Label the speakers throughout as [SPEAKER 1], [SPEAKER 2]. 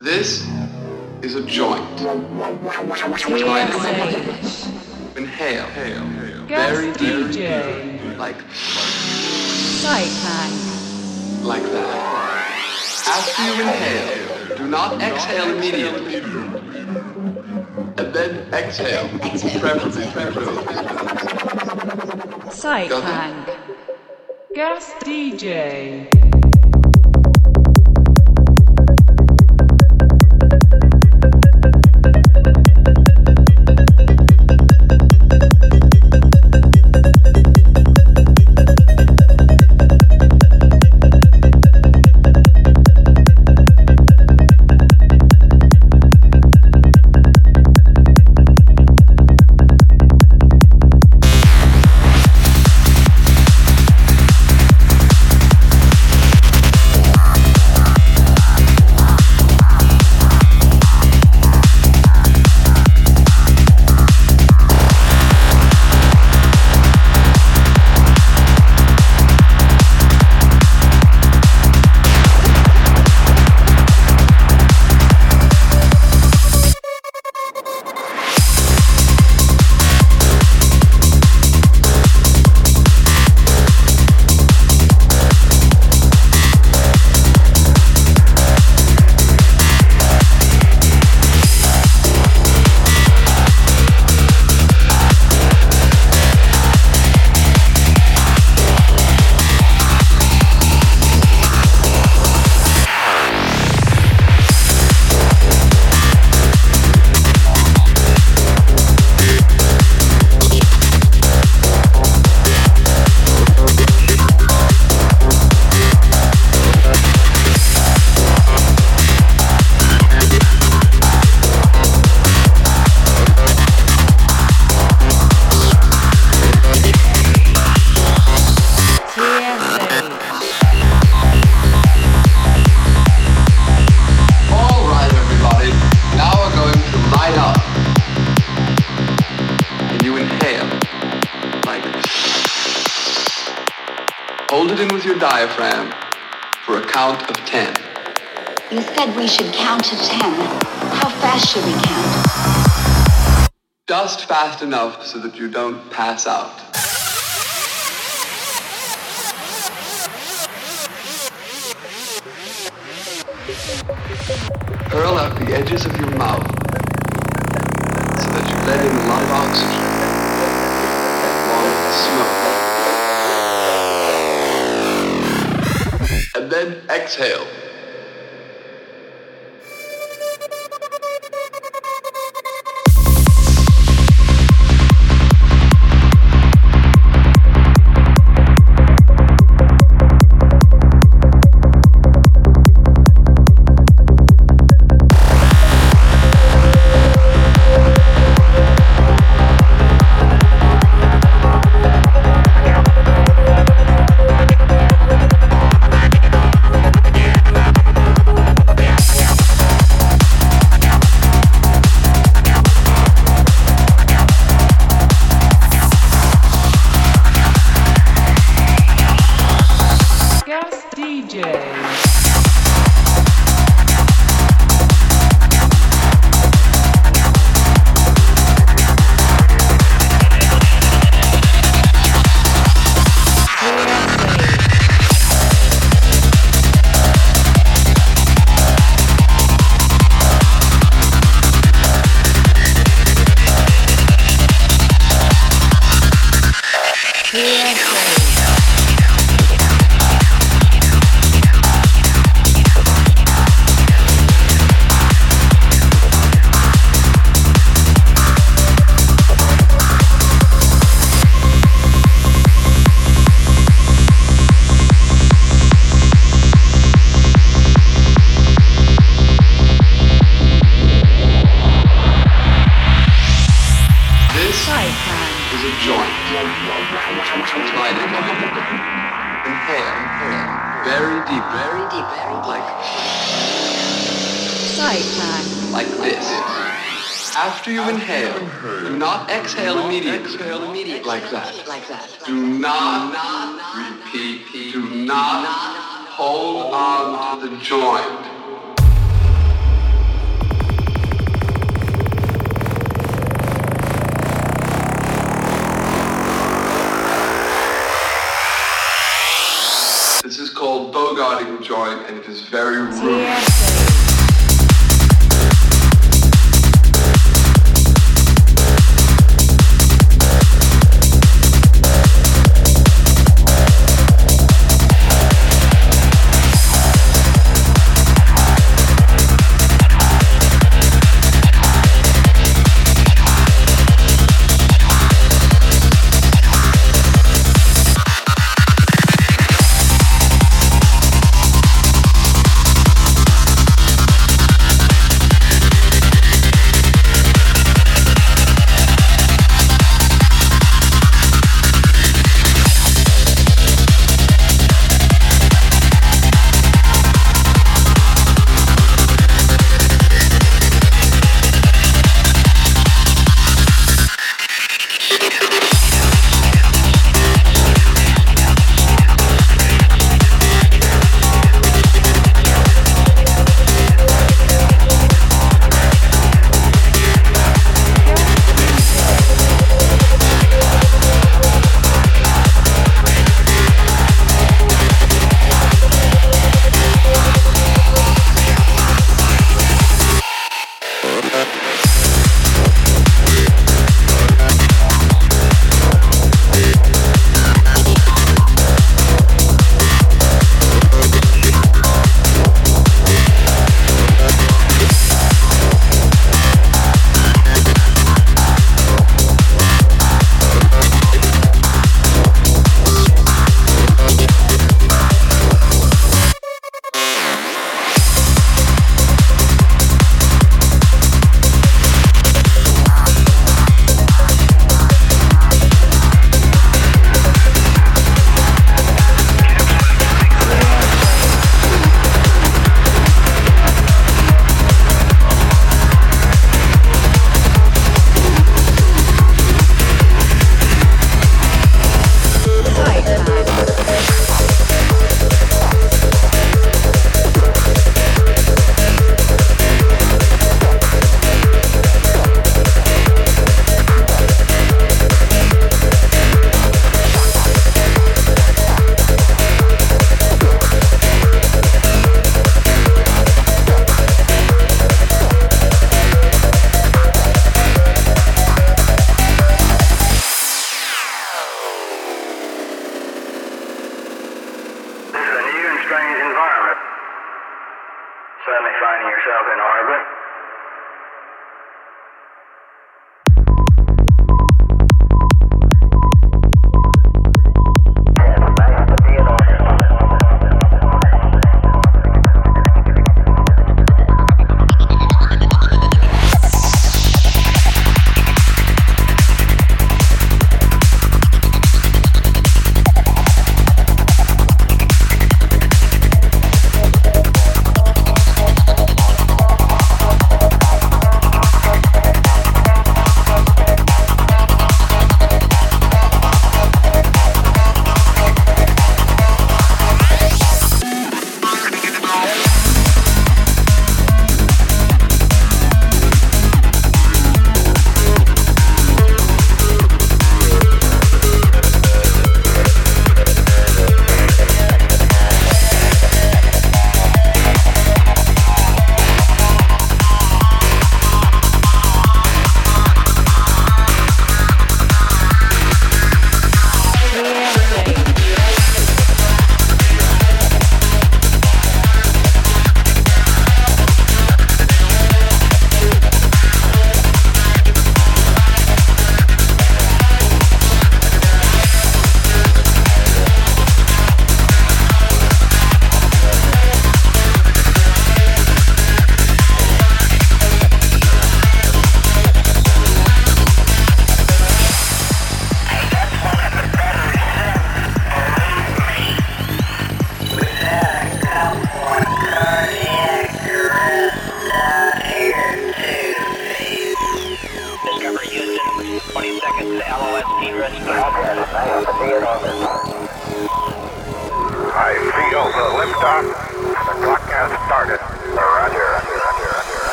[SPEAKER 1] This is a joint. Inhale. Very deep.
[SPEAKER 2] DJ.
[SPEAKER 1] Like,
[SPEAKER 2] Sighthang.
[SPEAKER 1] like that. After you inhale, do not exhale immediately. And then exhale. Preferably, preferably.
[SPEAKER 2] Sighthang. Guest DJ.
[SPEAKER 1] For a count of ten.
[SPEAKER 3] You said we should count to ten. How fast should we count?
[SPEAKER 1] Just fast enough so that you don't pass out. Curl out the edges of your mouth so that you let in a lot of oxygen exhale.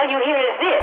[SPEAKER 2] All you hear is this?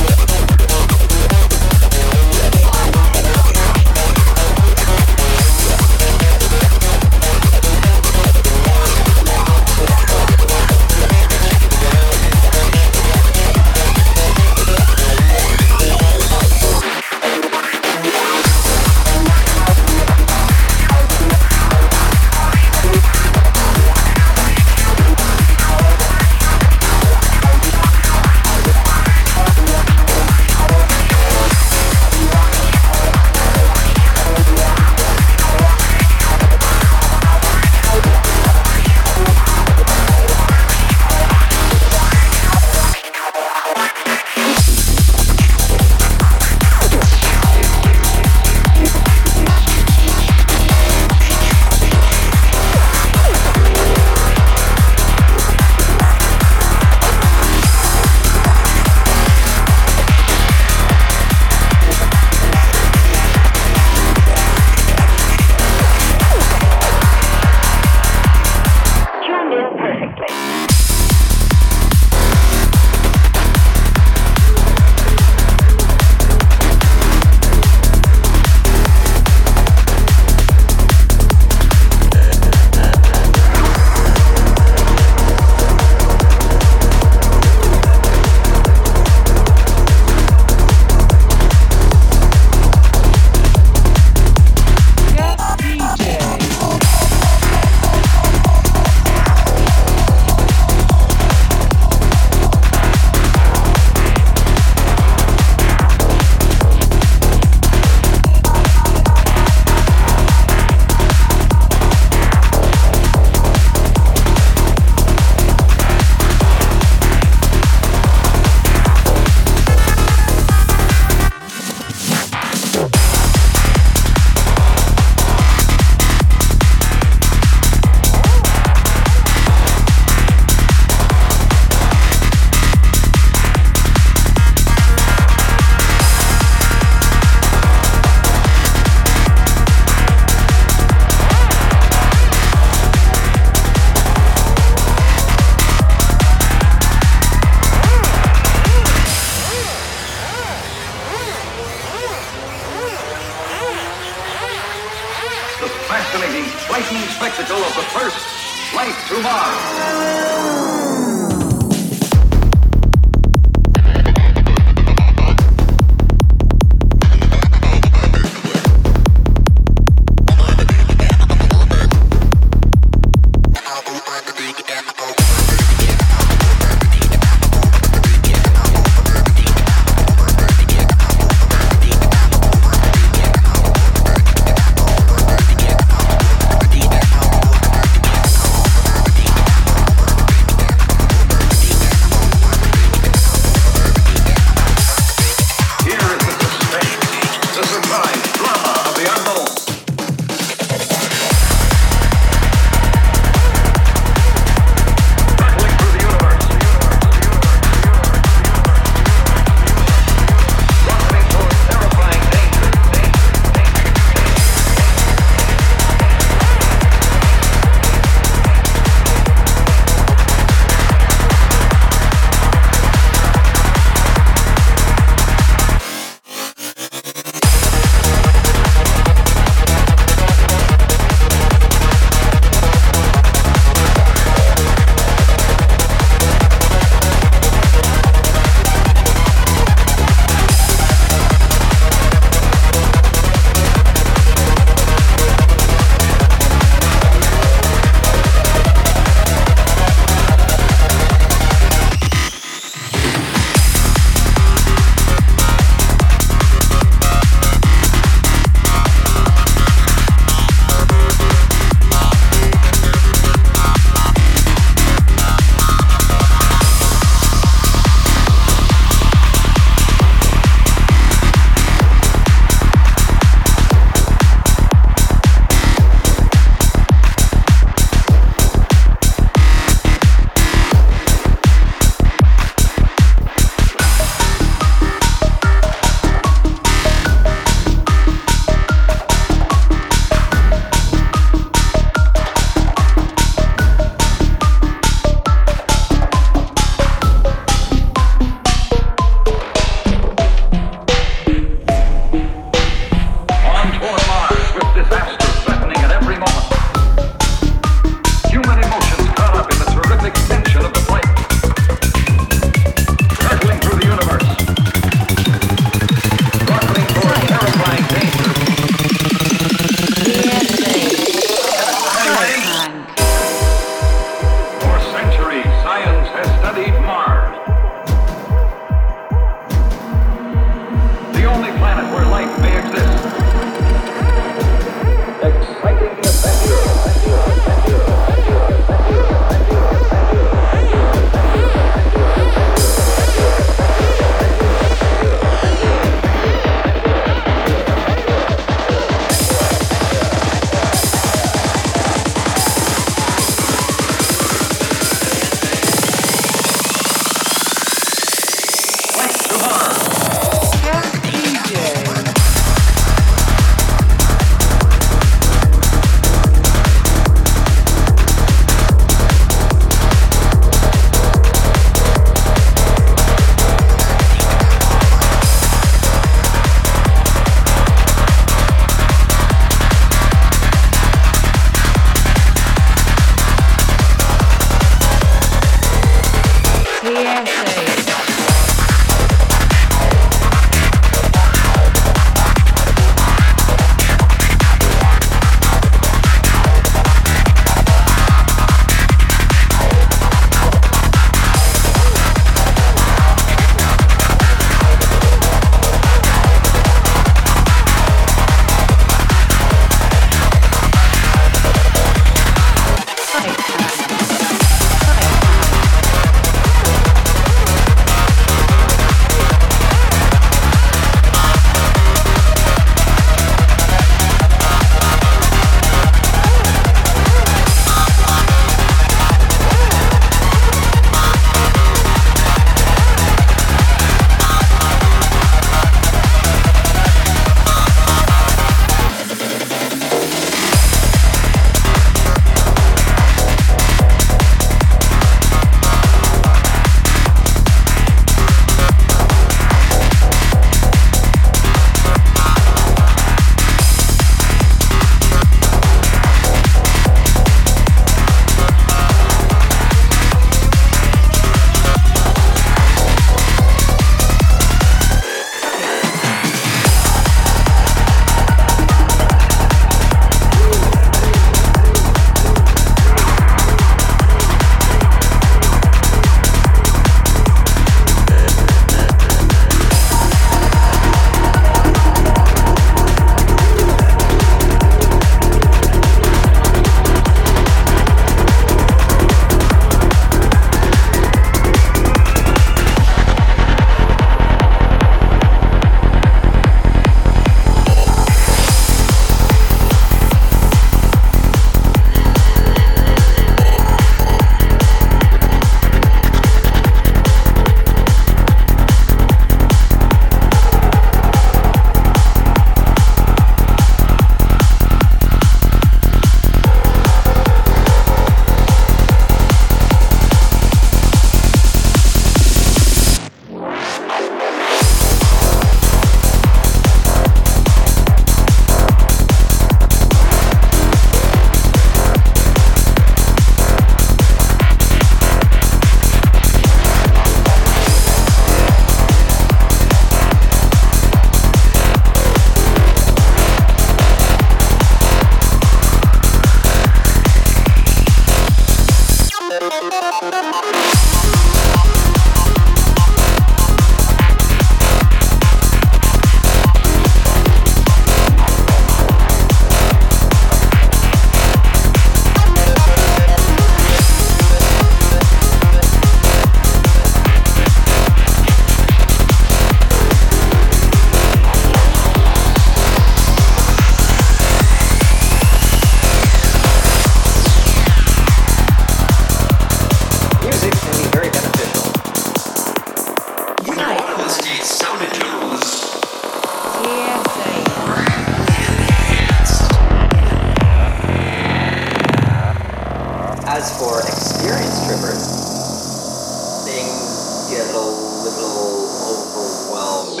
[SPEAKER 2] little overwhelmed.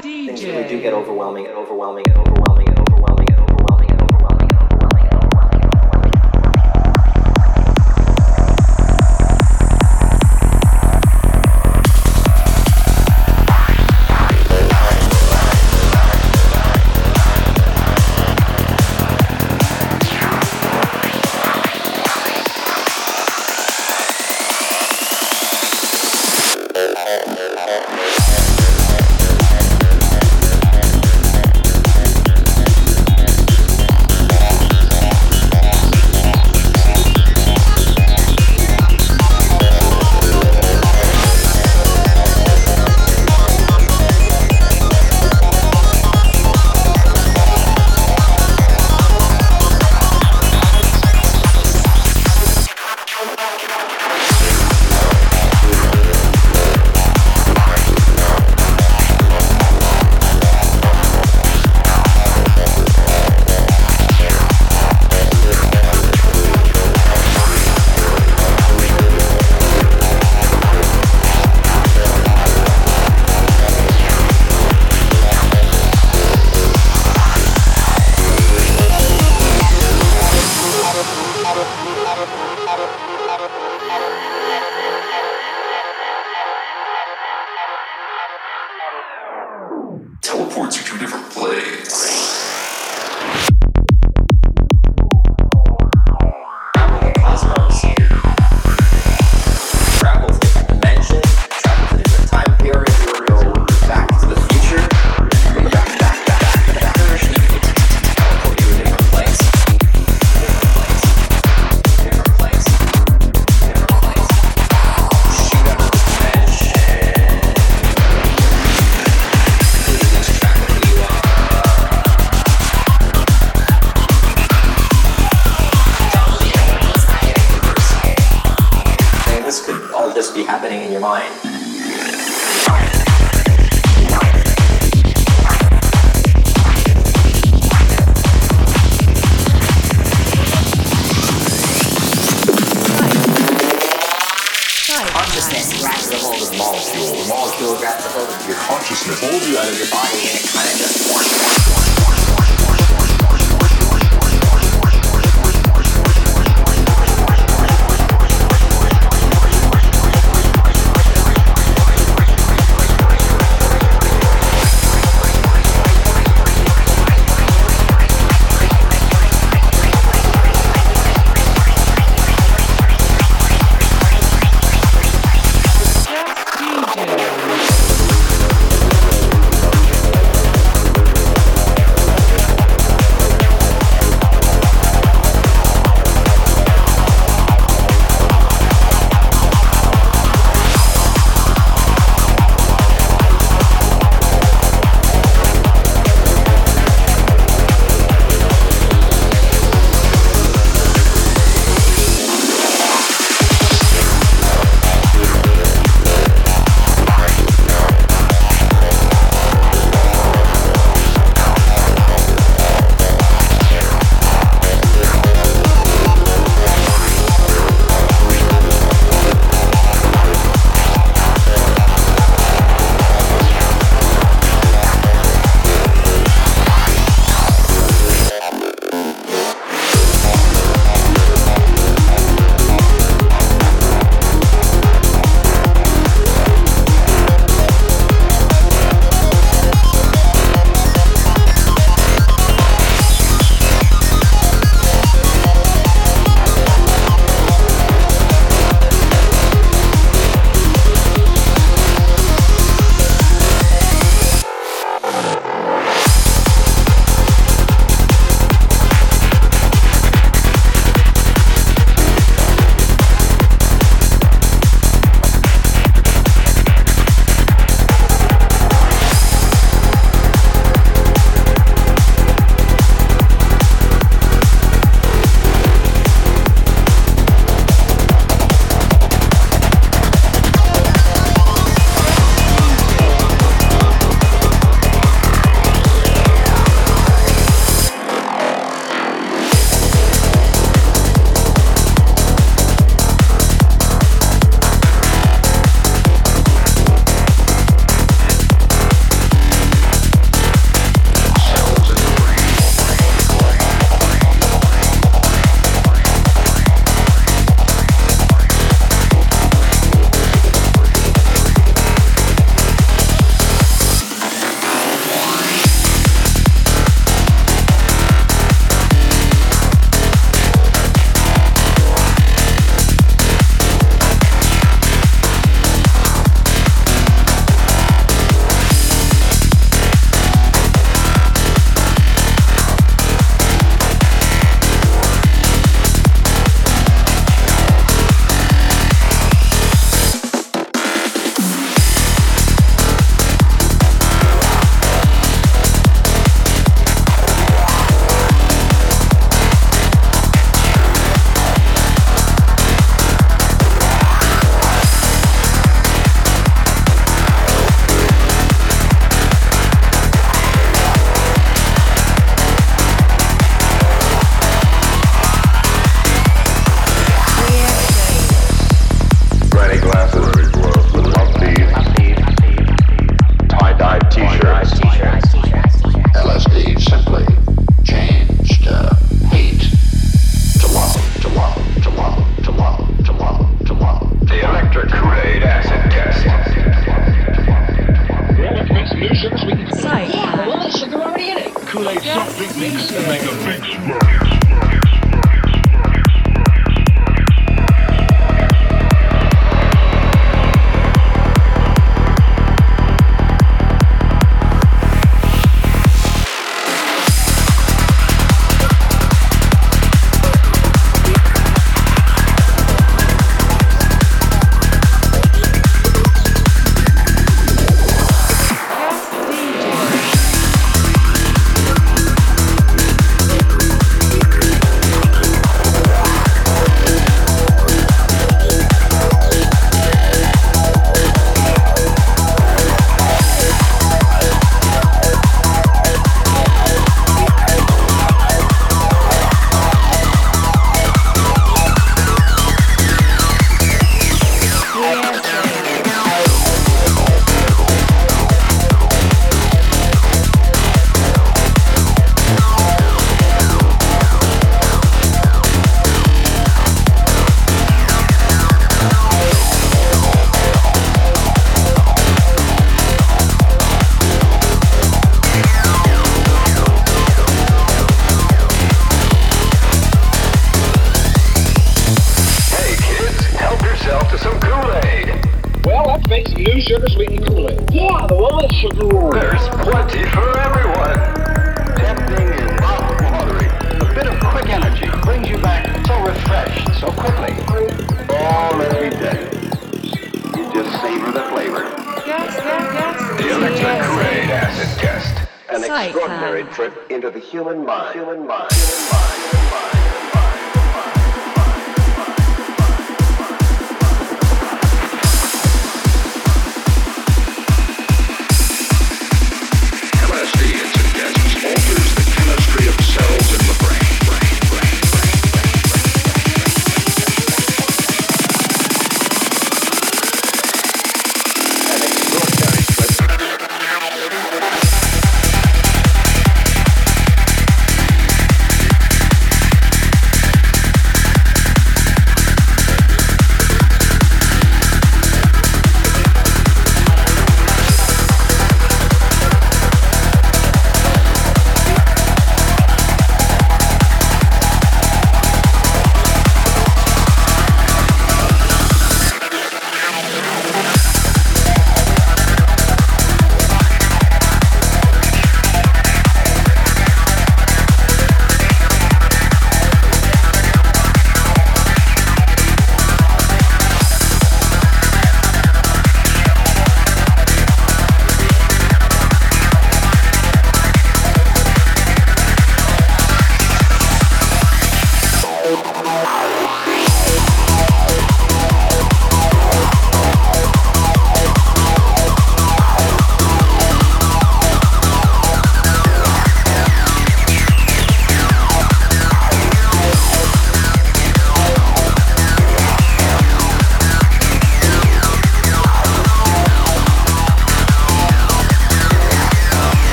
[SPEAKER 4] Things really do get overwhelming and overwhelming and overwhelming.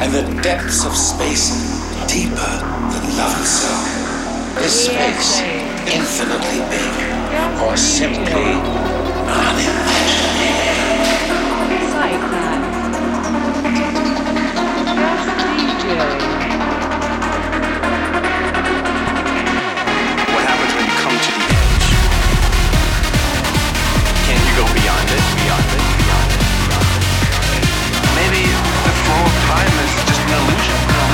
[SPEAKER 4] And the
[SPEAKER 5] depths of space deeper than love itself? Is space infinitely big or simply unimaginable?
[SPEAKER 6] DJ.
[SPEAKER 2] Time is just an illusion.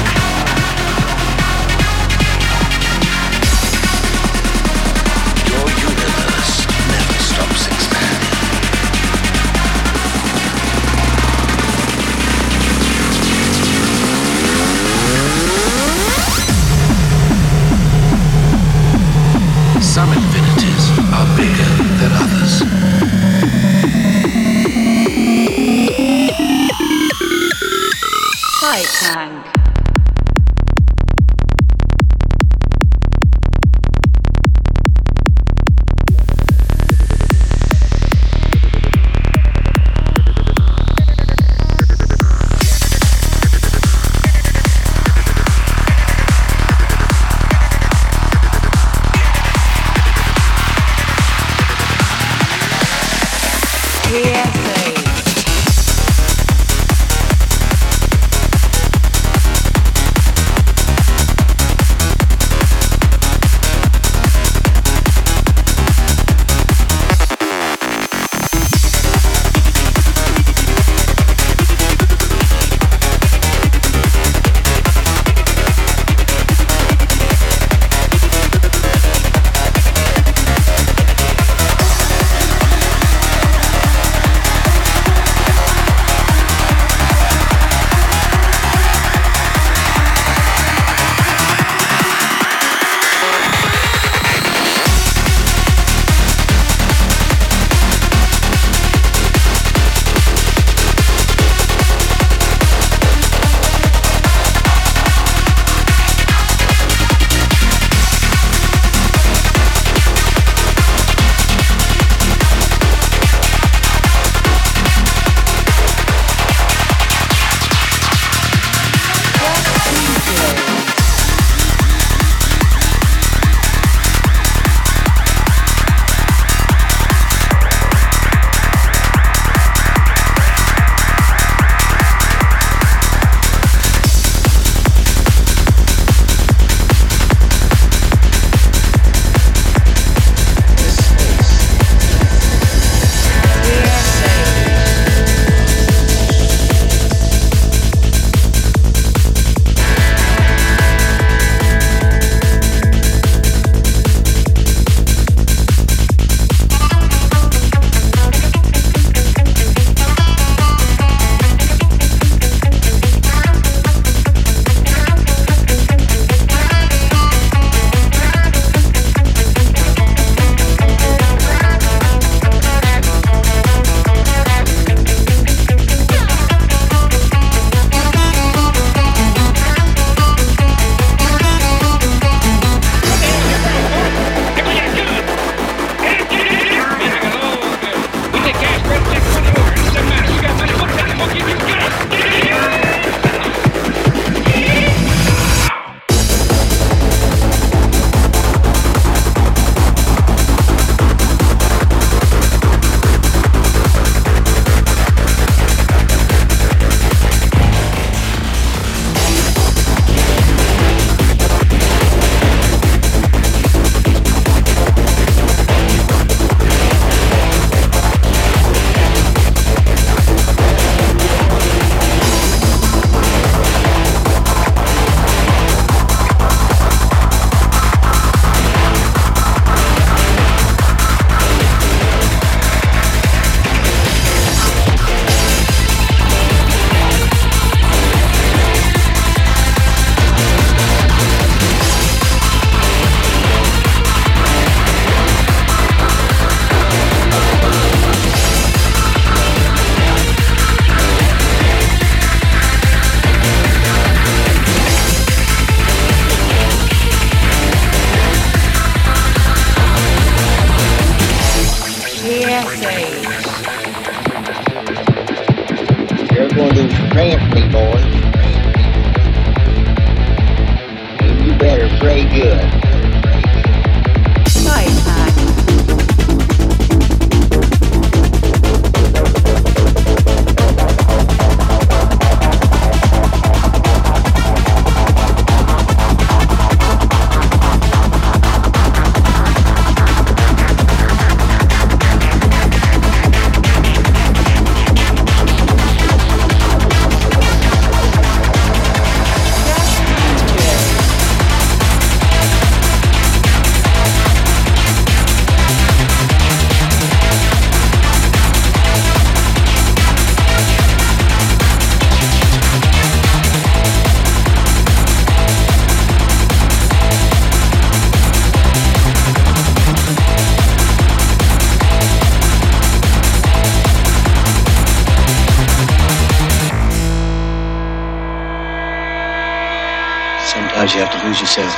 [SPEAKER 7] lose yourself.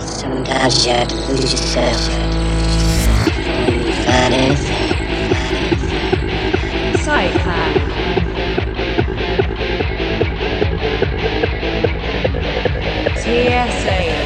[SPEAKER 7] Sometimes you have to lose yourself. Find anything.
[SPEAKER 2] TSA.